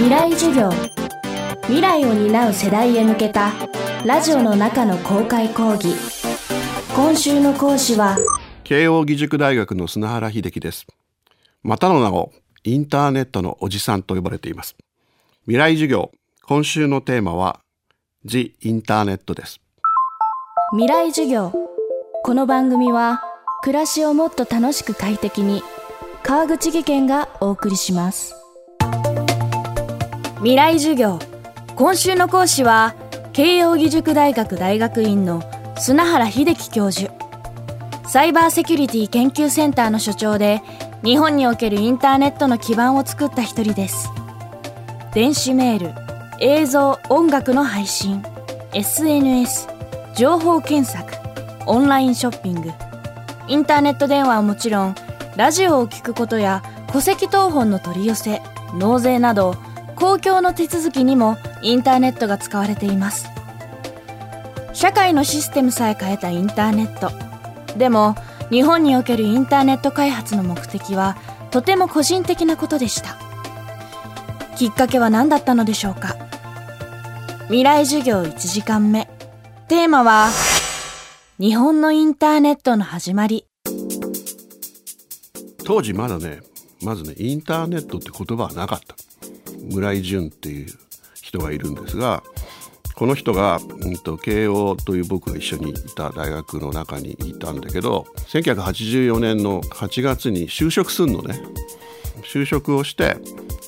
未来授業。未来を担う世代へ向けたラジオの中の公開講義。今週の講師は慶應義塾大学の砂原秀樹です。またの名をインターネットのおじさんと呼ばれています。未来授業今週のテーマは The インターネットです。未来授業。この番組は暮らしをもっと楽しく快適に川口義賢がお送りします未来授業。今週の講師は慶應義塾大学大学院の砂原秀樹教授。サイバーセキュリティ研究センターの所長で日本におけるインターネットの基盤を作った一人です。電子メール映像音楽の配信 SNS 情報検索オンラインショッピング。インターネット電話はもちろんラジオを聞くことや戸籍謄本の取り寄せ納税など公共の手続きにもインターネットが使われています。社会のシステムさえ変えたインターネット。でも日本におけるインターネット開発の目的はとても個人的なことでした。きっかけは何だったのでしょうか？未来授業1時間目。テーマは日本のインターネットの始まり。当時まだねまずねインターネットって言葉はなかった。村井淳っていう人がいるんですがこの人が、うんと、慶応という僕が一緒にいた大学の中にいたんだけど1984年の8月に就職すんのね。就職をして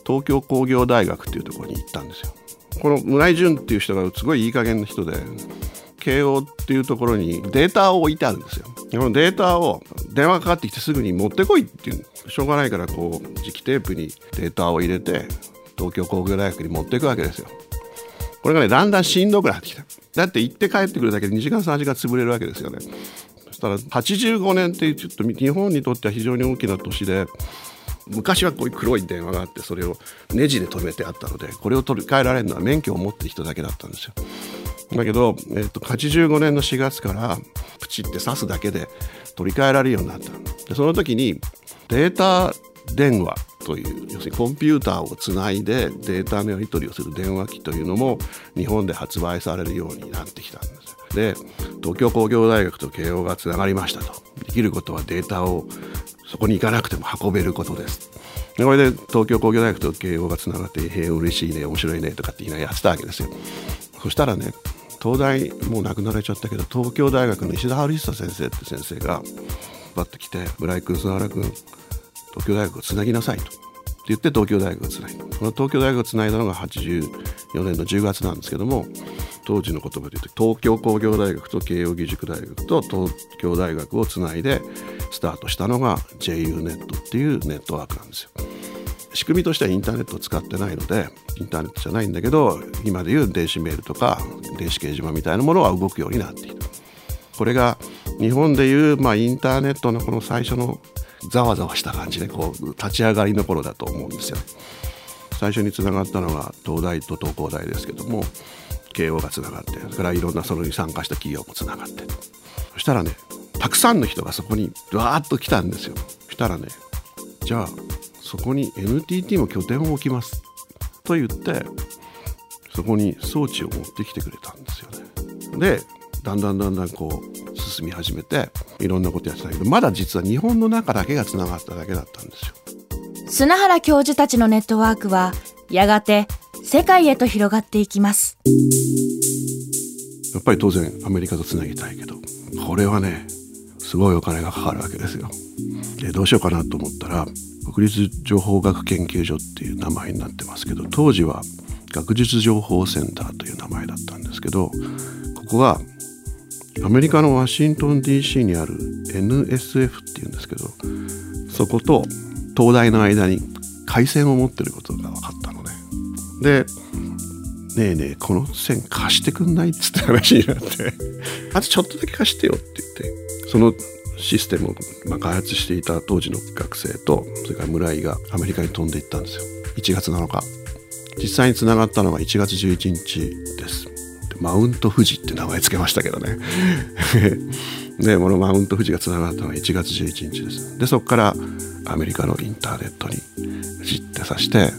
東京工業大学っていうところに行ったんですよ。この村井淳っていう人がすごいいい加減な人で慶応っていうところにデータを置いてあるんですよ。このデータを電話かかってきてすぐに持ってこいっていうしょうがないからこう磁気テープにデータを入れて東京工業大学に持っていくわけですよ。これがねだんだんしんどくなってきた。だって行って帰ってくるだけで2時間3時間潰れるわけですよね。そしたら85年っていうちょっと日本にとっては非常に大きな年で昔はこういう黒い電話があってそれをネジで止めてあったのでこれを取り替えられるのは免許を持ってる人だけだったんですよ。だけど、えっと、85年の4月からプチって刺すだけで取り替えられるようになった。でその時にデータ電話という要するにコンピューターをつないでデータのやり取りをする電話機というのも日本で発売されるようになってきたんですで東京工業大学と慶応がつながりましたと。できることはデータをそこに行かなくても運べることです。でこれで東京工業大学と慶応がつながって「へえ嬉しいね面白いね」とかって言いながらやってたわけですよ。そしたらね東大もう亡くなられちゃったけど東京大学の石田春久先生って先生がバッと来て「村井君菅原君東京大学をつなぎなさい」と。言って東京大学をつないだこの東京大学をつないだのが84年の10月なんですけども当時の言葉で言うと東京工業大学と慶應義塾大学と東京大学をつないでスタートしたのが JU ネットっていうネットワークなんですよ。仕組みとしてはインターネットを使ってないのでインターネットじゃないんだけど今でいう電子メールとか電子掲示板みたいなものは動くようになっているこれが日本でいう、まあ、インターネットのこの最初のざわざわした感じでこう立ち上がりの頃だと思うんですよ。最初につながったのが東大と東工大ですけども慶応がつながってそれからいろんなそれに参加した企業もつながって。そしたらねたくさんの人がそこにわーっと来たんですよ。そしたらねじゃあそこに NTT も拠点を置きます。と言ってそこに装置を持ってきてくれたんですよね。でだんだんだんだんこう進み始めていろんなことやってたけどまだ実は日本の中だけがつながっただけだったんですよ。砂原教授たちのネットワークはやがて世界へと広がっていきますやっぱり当然アメリカとつなぎたいけどこれはねすごいお金がかかるわけですよ。でどうしようかなと思ったら国立情報学研究所っていう名前になってますけど当時は学術情報センターという名前だったんですけどここがアメリカのワシントン DC にある NSF っていうんですけどそこと東大の間に回線を持ってることが分かったのね。で「ねえねえこの線貸してくんない?」っつって話になって「あとちょっとだけ貸してよ」って言ってそのシステムを、ま、開発していた当時の学生とそれから村井がアメリカに飛んでいったんですよ1月7日実際につながったのが1月11日ですマウント富士って名前つけましたけどね。で このマウント富士がつながったのが1月11日です。でそこからアメリカのインターネットに知ってさして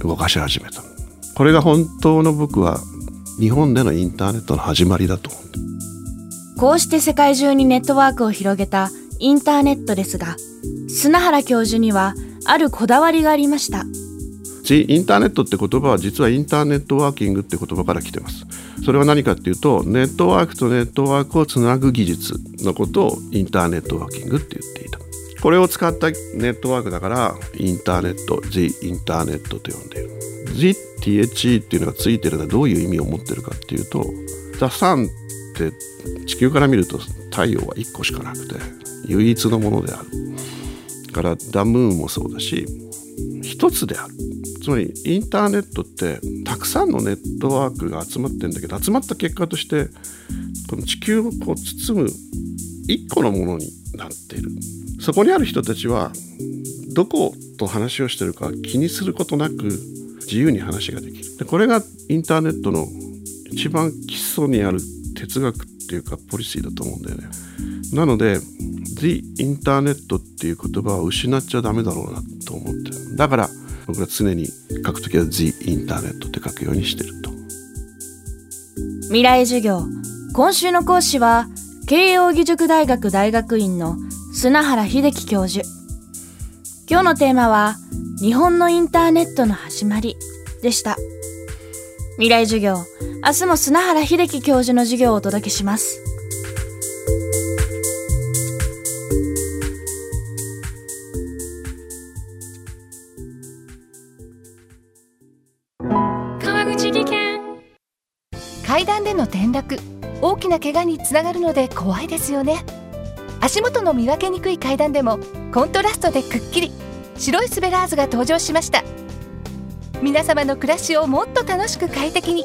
動かし始めた。これが本当の僕は日本でのインターネットの始まりだと思う。こうして世界中にネットワークを広げたインターネットですが砂原教授にはあるこだわりがありました。ちインターネットって言葉は実はインターネットワーキングって言葉から来てます。それは何かっていうとネットワークとネットワークをつなぐ技術のことをインターネットワーキングって言っていた。これを使ったネットワークだからインターネット The インターネットと呼んでいる。THE っていうのがついてるのはどういう意味を持ってるかっていうと The Sun って地球から見ると太陽は1個しかなくて唯一のものである。からダムーンもそうだし一つである。つまりインターネットってたくさんのネットワークが集まってるんだけど集まった結果としてこの地球をこう包む一個のものになっている。そこにある人たちはどこと話をしてるか気にすることなく自由に話ができる。でこれがインターネットの一番基礎にある哲学っていうかポリシーだと思うんだよね。なので The インターネットっていう言葉を失っちゃダメだろうなと思って。るだから僕は常に書くときは The インターネットって書くようにしてると。未来授業。今週の講師は慶應義塾大学大学院の砂原秀樹教授。今日のテーマは日本のインターネットの始まりでした。未来授業。明日も砂原秀樹教授の授業をお届けします。川口技研。階段での転落大きな怪我につながるので怖いですよね。足元の見分けにくい階段でもコントラストでくっきり白いスベラーズが登場しました。皆様の暮らしをもっと楽しく快適に。